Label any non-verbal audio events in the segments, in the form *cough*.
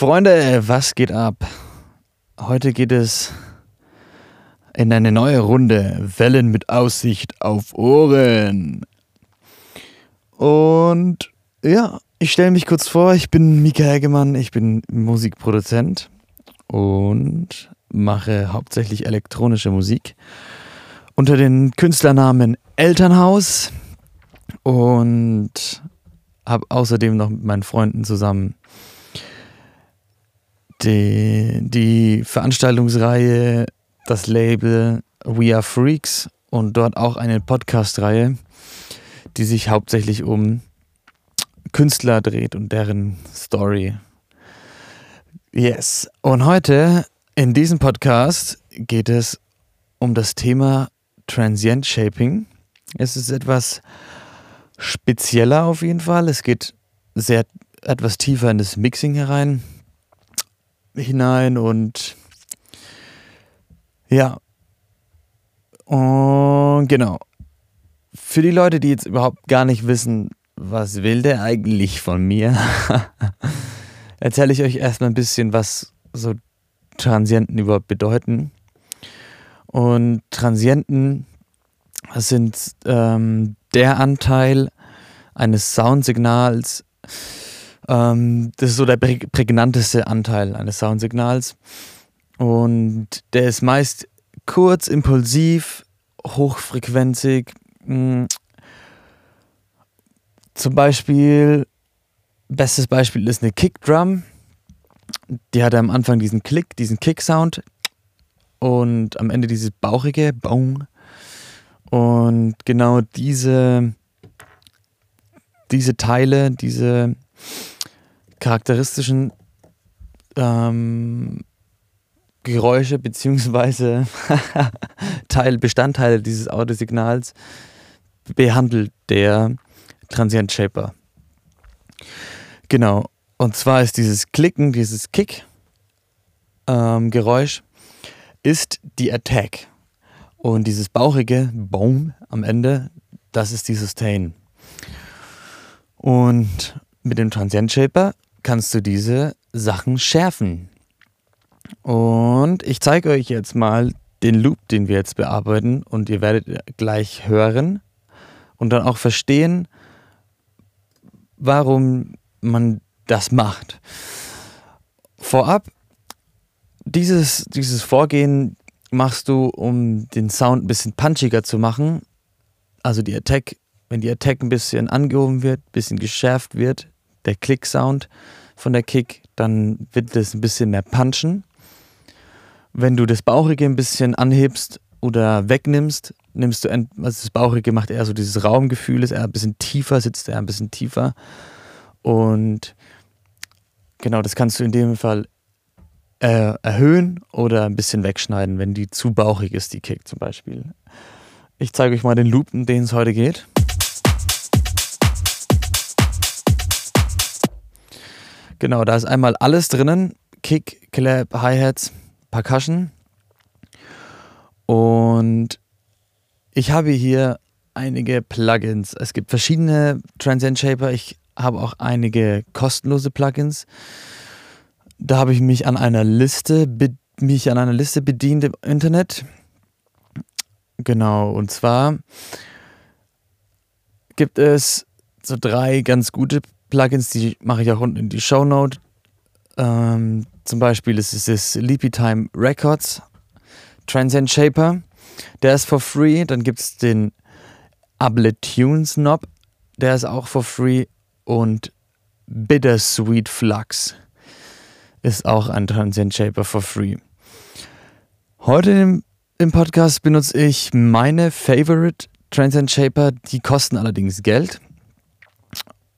Freunde, was geht ab? Heute geht es in eine neue Runde Wellen mit Aussicht auf Ohren. Und ja, ich stelle mich kurz vor, ich bin Mika Hegemann, ich bin Musikproduzent und mache hauptsächlich elektronische Musik unter den Künstlernamen Elternhaus und habe außerdem noch mit meinen Freunden zusammen die, die Veranstaltungsreihe, das Label We Are Freaks und dort auch eine Podcast-Reihe, die sich hauptsächlich um Künstler dreht und deren Story. Yes. Und heute in diesem Podcast geht es um das Thema Transient Shaping. Es ist etwas spezieller auf jeden Fall. Es geht sehr etwas tiefer in das Mixing herein hinein und ja. Und genau. Für die Leute, die jetzt überhaupt gar nicht wissen, was will der eigentlich von mir, *laughs* erzähle ich euch erstmal ein bisschen, was so Transienten überhaupt bedeuten. Und Transienten sind ähm, der Anteil eines Soundsignals, ähm, das ist so der prägnanteste Anteil eines Soundsignals. Und der ist meist kurz, impulsiv, hochfrequenzig. Hm. Zum Beispiel, bestes Beispiel ist eine Kickdrum. Die hat am Anfang diesen Klick, diesen Kick-Sound und am Ende dieses bauchige Bong. Und genau diese, diese Teile, diese charakteristischen ähm, Geräusche bzw. *laughs* Teil, Bestandteile dieses Audiosignals behandelt der Transient Shaper. Genau. Und zwar ist dieses Klicken, dieses Kick-Geräusch, ähm, ist die Attack. Und dieses bauchige Boom am Ende, das ist die Sustain. Und mit dem Transient Shaper kannst du diese Sachen schärfen. Und ich zeige euch jetzt mal den Loop, den wir jetzt bearbeiten und ihr werdet gleich hören und dann auch verstehen, warum man das macht. Vorab, dieses, dieses Vorgehen machst du, um den Sound ein bisschen punchiger zu machen. Also die Attack, wenn die Attack ein bisschen angehoben wird, ein bisschen geschärft wird, der Click-Sound von der Kick, dann wird das ein bisschen mehr punchen. Wenn du das Bauchige ein bisschen anhebst oder wegnimmst, nimmst du, also das Bauchige macht eher so dieses Raumgefühl, ist eher ein bisschen tiefer, sitzt eher ein bisschen tiefer. Und genau, das kannst du in dem Fall äh, erhöhen oder ein bisschen wegschneiden, wenn die zu bauchig ist, die Kick zum Beispiel. Ich zeige euch mal den Loop, in den es heute geht. Genau, da ist einmal alles drinnen: Kick, Clap, Hi-Hats, Percussion. Und ich habe hier einige Plugins. Es gibt verschiedene Transient Shaper. Ich habe auch einige kostenlose Plugins. Da habe ich mich an einer Liste mich an einer Liste bedient im Internet. Genau, und zwar gibt es so drei ganz gute Plugins, die mache ich auch unten in die Show Note. Ähm, zum Beispiel ist es das Leapy Time Records Transient Shaper. Der ist for free. Dann gibt es den Able Tunes Knob. Der ist auch for free. Und Bittersweet Flux ist auch ein Transient Shaper for free. Heute im, im Podcast benutze ich meine Favorite Transient Shaper. Die kosten allerdings Geld.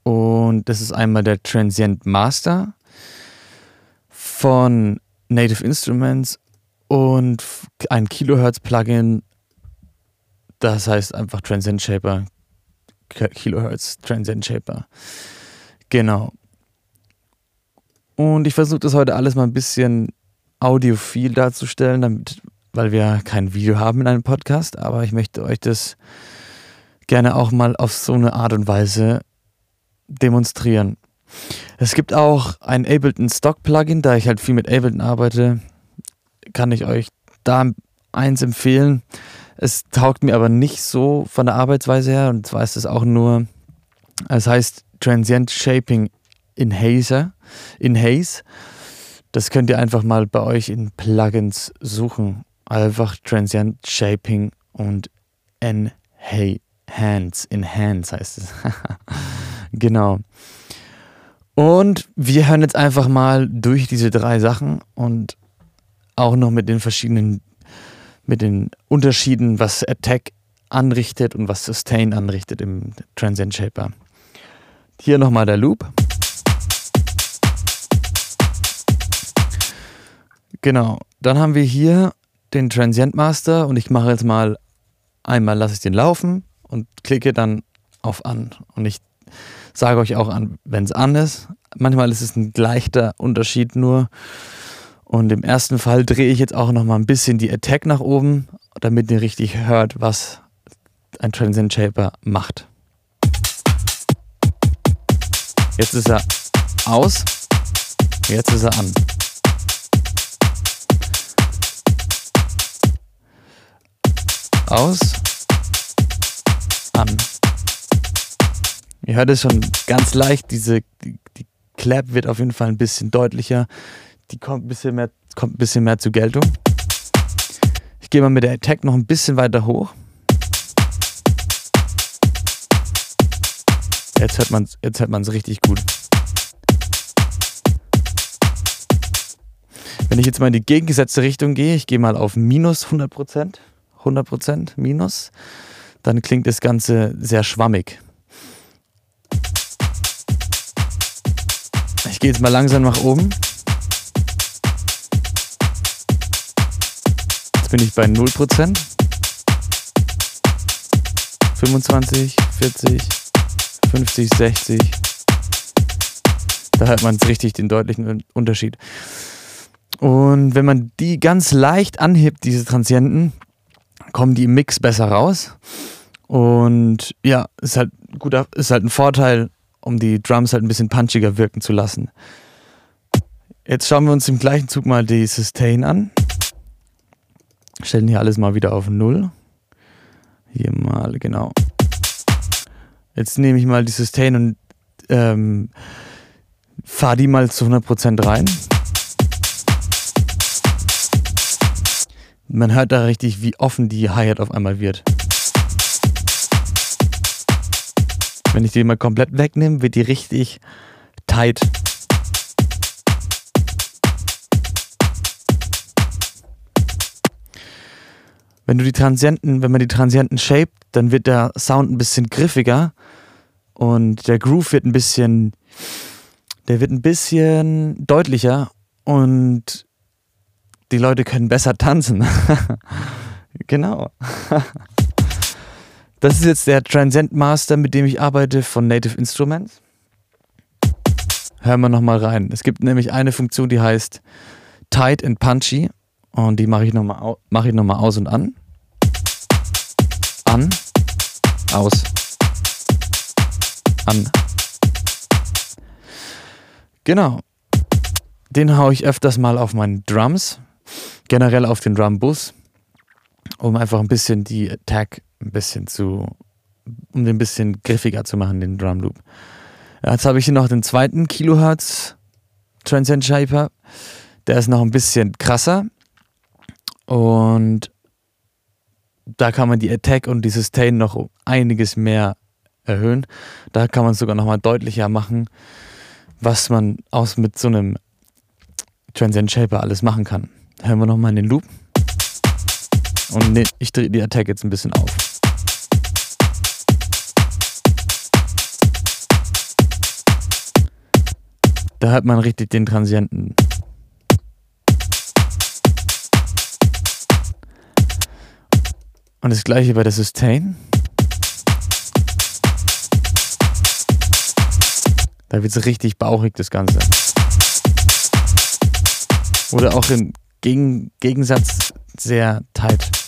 Und das ist einmal der Transient Master von Native Instruments und ein Kilohertz-Plugin, das heißt einfach Transient Shaper. Kilohertz Transient Shaper. Genau. Und ich versuche das heute alles mal ein bisschen audiophil darzustellen, damit, weil wir kein Video haben in einem Podcast, aber ich möchte euch das gerne auch mal auf so eine Art und Weise demonstrieren. Es gibt auch ein Ableton Stock Plugin, da ich halt viel mit Ableton arbeite, kann ich euch da eins empfehlen. Es taugt mir aber nicht so von der Arbeitsweise her und zwar ist es auch nur, es heißt Transient Shaping in Hazer, in Haze. Das könnt ihr einfach mal bei euch in Plugins suchen. Einfach Transient Shaping und Enhance. Enhance heißt es. *laughs* genau. Und wir hören jetzt einfach mal durch diese drei Sachen und auch noch mit den verschiedenen, mit den Unterschieden, was Attack anrichtet und was Sustain anrichtet im Transient Shaper. Hier nochmal der Loop. Genau. Dann haben wir hier den Transient Master und ich mache jetzt mal einmal lasse ich den laufen und klicke dann auf an und ich sage euch auch an, wenn es an ist. Manchmal ist es ein leichter Unterschied nur und im ersten Fall drehe ich jetzt auch noch mal ein bisschen die Attack nach oben, damit ihr richtig hört, was ein Transient Shaper macht. Jetzt ist er aus, jetzt ist er an. aus, an. Ihr hört es schon ganz leicht, diese, die, die Clap wird auf jeden Fall ein bisschen deutlicher. Die kommt ein bisschen mehr, kommt ein bisschen mehr zur Geltung. Ich gehe mal mit der Attack noch ein bisschen weiter hoch. Jetzt hört man es richtig gut. Wenn ich jetzt mal in die gegengesetzte Richtung gehe, ich gehe mal auf minus 100%. 100% minus, dann klingt das Ganze sehr schwammig. Gehe jetzt mal langsam nach oben. Jetzt bin ich bei 0%. 25, 40, 50, 60. Da hört man richtig, den deutlichen Unterschied. Und wenn man die ganz leicht anhebt, diese Transienten, kommen die im Mix besser raus. Und ja, ist halt guter, ist halt ein Vorteil, um die Drums halt ein bisschen punchiger wirken zu lassen. Jetzt schauen wir uns im gleichen Zug mal die Sustain an. Stellen hier alles mal wieder auf Null. Hier mal, genau. Jetzt nehme ich mal die Sustain und ähm, fahre die mal zu 100% rein. Man hört da richtig, wie offen die Hi-Hat auf einmal wird. Wenn ich die mal komplett wegnehme, wird die richtig tight. Wenn du die Transienten, wenn man die Transienten shaped, dann wird der Sound ein bisschen griffiger und der Groove wird ein bisschen, der wird ein bisschen deutlicher und die Leute können besser tanzen. *laughs* genau. *laughs* das ist jetzt der Transcend Master, mit dem ich arbeite von Native Instruments. Hören wir nochmal rein. Es gibt nämlich eine Funktion, die heißt Tight and Punchy. Und die mache ich nochmal mach noch aus und an. An, aus, an. Genau. Den haue ich öfters mal auf meinen Drums generell auf den Drum Bus, um einfach ein bisschen die Attack ein bisschen zu, um den ein bisschen griffiger zu machen, den Drum Loop. Jetzt habe ich hier noch den zweiten Kilohertz Transcend Shaper. Der ist noch ein bisschen krasser und da kann man die Attack und die Sustain noch einiges mehr erhöhen. Da kann man sogar nochmal deutlicher machen, was man aus mit so einem Transcend Shaper alles machen kann. Hören wir nochmal in den Loop. Und ne, ich drehe die Attack jetzt ein bisschen auf. Da hört man richtig den Transienten. Und das gleiche bei der Sustain. Da wird es richtig bauchig, das Ganze. Oder auch im gegen, Gegensatz sehr tight.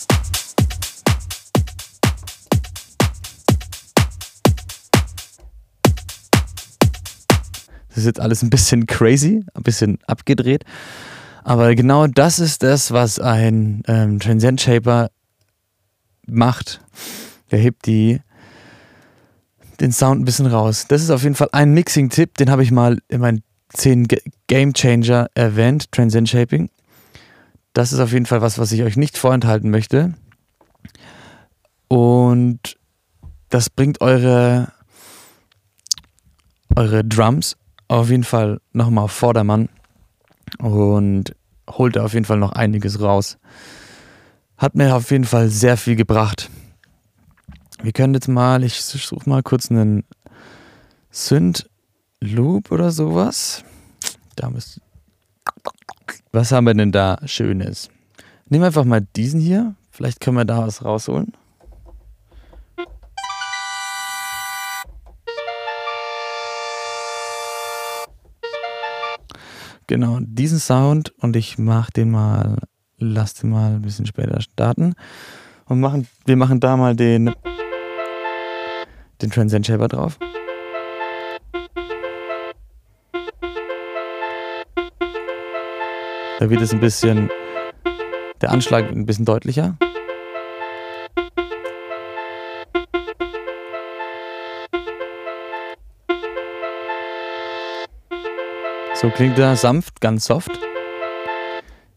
Das ist jetzt alles ein bisschen crazy, ein bisschen abgedreht. Aber genau das ist das, was ein ähm, Transient Shaper macht. Der hebt die, den Sound ein bisschen raus. Das ist auf jeden Fall ein Mixing-Tipp, den habe ich mal in meinen 10 Game Changer erwähnt, Transient Shaping. Das ist auf jeden Fall was, was ich euch nicht vorenthalten möchte. Und das bringt eure, eure Drums auf jeden Fall nochmal Vordermann und holt auf jeden Fall noch einiges raus. Hat mir auf jeden Fall sehr viel gebracht. Wir können jetzt mal, ich suche mal kurz einen Synth Loop oder sowas. Da müsst, was haben wir denn da Schönes? Nehmen wir einfach mal diesen hier. Vielleicht können wir da was rausholen. Genau, diesen Sound und ich mach den mal, lass den mal ein bisschen später starten und machen, wir machen da mal den, den Transcend Shaper drauf. Da wird es ein bisschen, der Anschlag ein bisschen deutlicher. So klingt er sanft, ganz soft.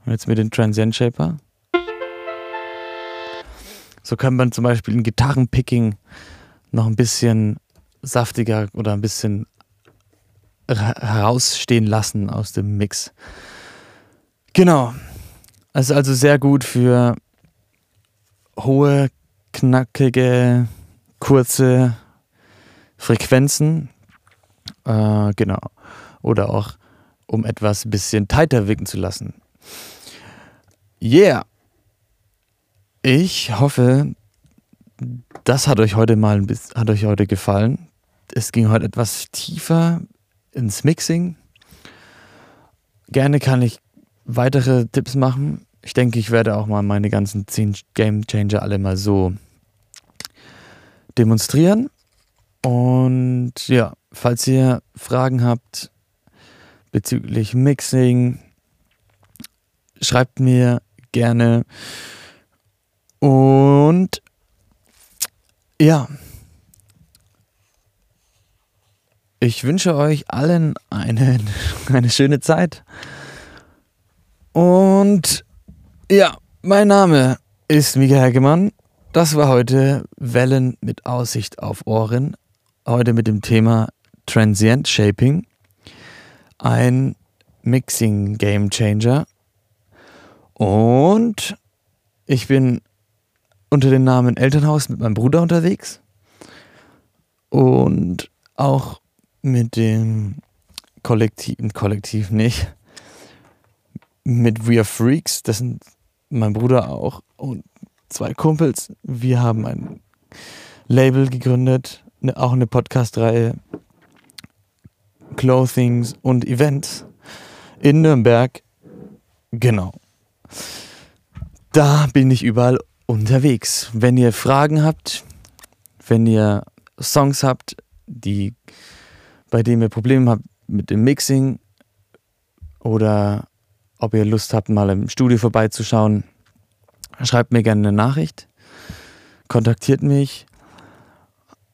Und jetzt mit dem Transient Shaper. So kann man zum Beispiel ein Gitarrenpicking noch ein bisschen saftiger oder ein bisschen herausstehen lassen aus dem Mix. Genau. Es ist also sehr gut für hohe, knackige, kurze Frequenzen. Äh, genau. Oder auch um etwas bisschen tighter wirken zu lassen. Yeah! Ich hoffe, das hat euch heute mal ein bisschen, hat euch heute gefallen. Es ging heute etwas tiefer ins Mixing. Gerne kann ich weitere Tipps machen. Ich denke, ich werde auch mal meine ganzen 10 Game Changer alle mal so demonstrieren. Und ja, falls ihr Fragen habt, bezüglich Mixing. Schreibt mir gerne. Und ja, ich wünsche euch allen eine, *laughs* eine schöne Zeit. Und ja, mein Name ist Mika Hagemann. Das war heute Wellen mit Aussicht auf Ohren. Heute mit dem Thema Transient Shaping ein Mixing Game Changer. Und ich bin unter dem Namen Elternhaus mit meinem Bruder unterwegs. Und auch mit dem Kollektiv, Kollektiv nicht, mit We Are Freaks, das sind mein Bruder auch und zwei Kumpels. Wir haben ein Label gegründet, ne, auch eine Podcast-Reihe Clothings und Events in Nürnberg. Genau. Da bin ich überall unterwegs. Wenn ihr Fragen habt, wenn ihr Songs habt, die, bei denen ihr Probleme habt mit dem Mixing oder ob ihr Lust habt, mal im Studio vorbeizuschauen, schreibt mir gerne eine Nachricht. Kontaktiert mich.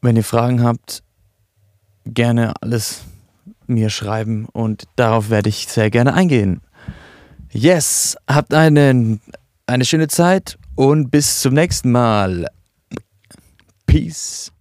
Wenn ihr Fragen habt, gerne alles mir schreiben und darauf werde ich sehr gerne eingehen. Yes, habt einen, eine schöne Zeit und bis zum nächsten Mal. Peace.